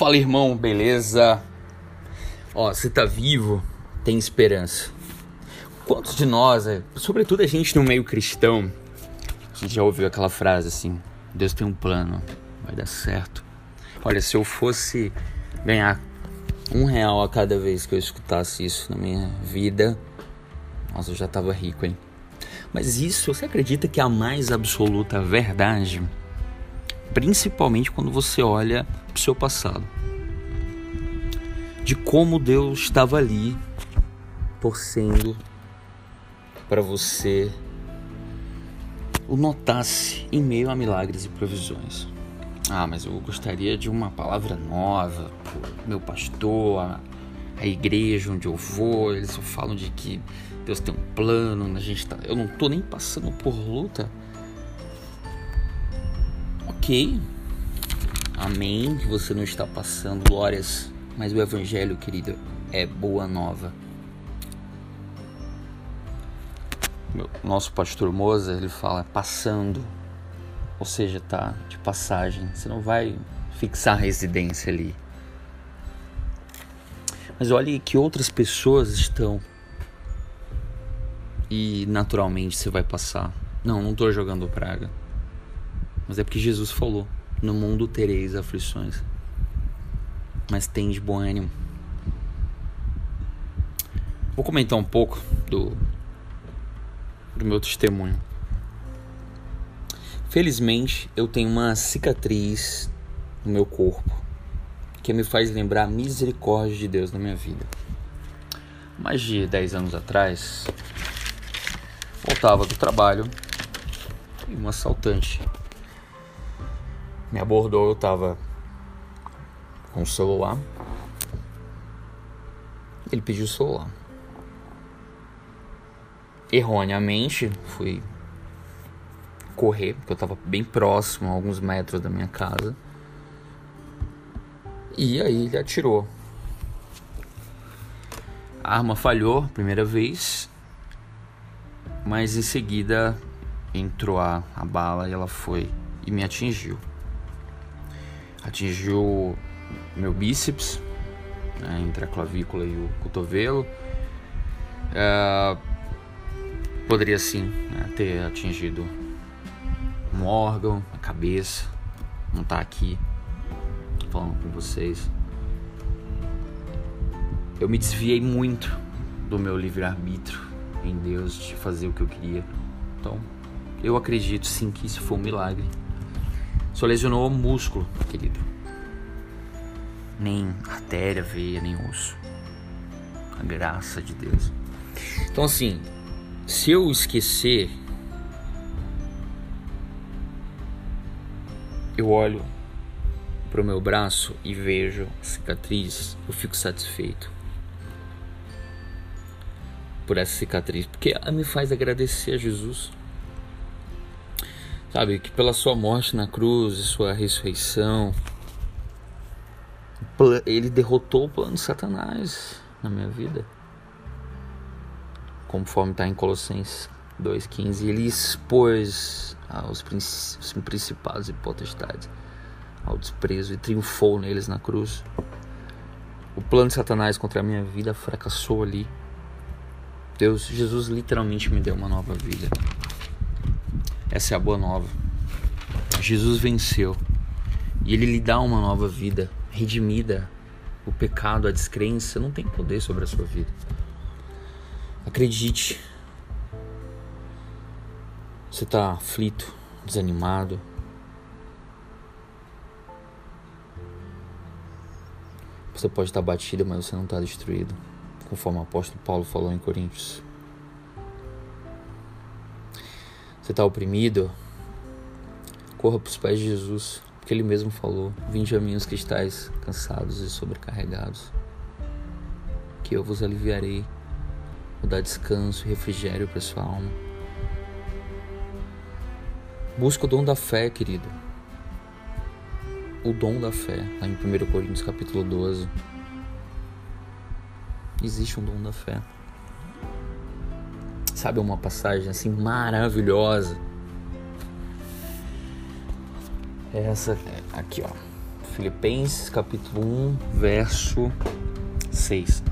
Fala irmão, beleza? Ó, você tá vivo, tem esperança. Quantos de nós, é, sobretudo a gente no meio cristão, a gente já ouviu aquela frase assim: Deus tem um plano, vai dar certo. Olha, se eu fosse ganhar um real a cada vez que eu escutasse isso na minha vida, nossa, eu já tava rico, hein? Mas isso, você acredita que é a mais absoluta verdade? Principalmente quando você olha para o seu passado. De como Deus estava ali torcendo para você o notasse em meio a milagres e provisões. Ah, mas eu gostaria de uma palavra nova, meu pastor, a, a igreja onde eu vou, eles só falam de que Deus tem um plano, a gente tá, eu não tô nem passando por luta. Ok. Amém que você não está passando glórias, mas o evangelho, querido, é boa nova. Nosso pastor Moza, ele fala passando, ou seja, tá de passagem. Você não vai fixar residência ali. Mas olhe que outras pessoas estão e naturalmente você vai passar. Não, não estou jogando praga. Mas é porque Jesus falou: No mundo tereis aflições, mas de bom ânimo. Vou comentar um pouco do, do meu testemunho. Felizmente, eu tenho uma cicatriz no meu corpo que me faz lembrar a misericórdia de Deus na minha vida. Mais de 10 anos atrás, voltava do trabalho e um assaltante me abordou. Eu tava com o celular. Ele pediu o celular. Erroneamente, fui correr, porque eu tava bem próximo, a alguns metros da minha casa. E aí ele atirou. A arma falhou, primeira vez, mas em seguida entrou a, a bala e ela foi e me atingiu. Atingiu meu bíceps, né, entre a clavícula e o cotovelo. É, poderia sim né, ter atingido um órgão, a cabeça. Não tá aqui falando com vocês. Eu me desviei muito do meu livre-arbítrio em Deus de fazer o que eu queria. Então, eu acredito sim que isso foi um milagre. Só lesionou o músculo, querido. Nem artéria, veia, nem osso. A graça de Deus. Então, assim, se eu esquecer, eu olho para o meu braço e vejo cicatriz, eu fico satisfeito por essa cicatriz, porque me faz agradecer a Jesus. Sabe, que pela sua morte na cruz e sua ressurreição, ele derrotou o plano de Satanás na minha vida. Conforme está em Colossenses 2,15, ele expôs aos principados e potestades ao desprezo e triunfou neles na cruz. O plano de Satanás contra a minha vida fracassou ali. Deus, Jesus literalmente me deu uma nova vida. Essa é a boa nova. Jesus venceu e ele lhe dá uma nova vida, redimida. O pecado, a descrença não tem poder sobre a sua vida. Acredite. Você está aflito, desanimado. Você pode estar batido, mas você não está destruído conforme o apóstolo Paulo falou em Coríntios. Está oprimido? Corra para os pés de Jesus, porque Ele mesmo falou: Vinde a mim os que estáis cansados e sobrecarregados, que eu vos aliviarei, vou dar descanso e refrigério para sua alma. Busca o dom da fé, querido. O dom da fé, lá em 1 Coríntios capítulo 12 existe um dom da fé. Sabe uma passagem assim maravilhosa? Essa aqui, ó. Filipenses capítulo 1, verso 6.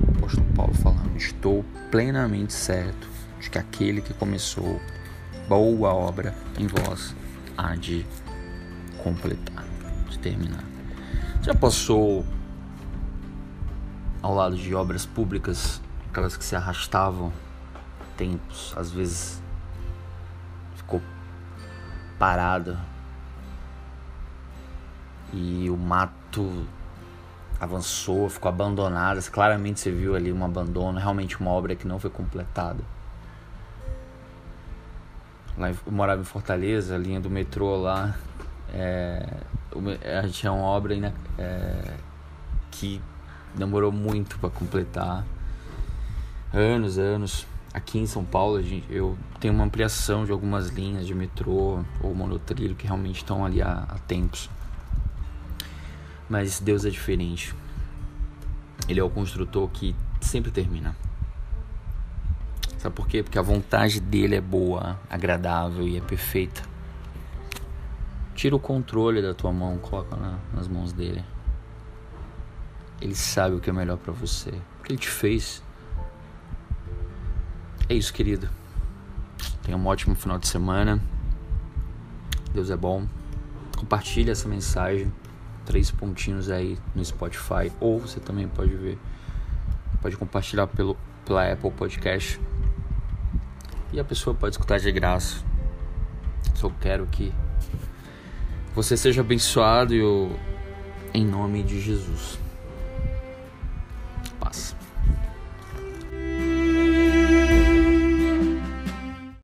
O apóstolo Paulo falando: Estou plenamente certo de que aquele que começou boa obra em vós há de completar, de terminar. Já passou ao lado de obras públicas, aquelas que se arrastavam tempos, às vezes ficou parada e o mato avançou, ficou abandonada. Claramente você viu ali um abandono, realmente uma obra que não foi completada. Lá eu morava em Fortaleza, a linha do metrô lá, é, a gente tinha uma obra é, que demorou muito para completar, anos, anos. Aqui em São Paulo, eu tenho uma ampliação de algumas linhas de metrô ou monotrilho que realmente estão ali há, há tempos. Mas Deus é diferente. Ele é o construtor que sempre termina. Sabe por quê? Porque a vontade dele é boa, agradável e é perfeita. Tira o controle da tua mão, coloca na, nas mãos dele. Ele sabe o que é melhor para você, porque ele te fez. É isso, querido. Tenha um ótimo final de semana. Deus é bom. Compartilhe essa mensagem. Três pontinhos aí no Spotify. Ou você também pode ver. Pode compartilhar pelo, pela Apple Podcast. E a pessoa pode escutar de graça. Só quero que você seja abençoado e eu, em nome de Jesus.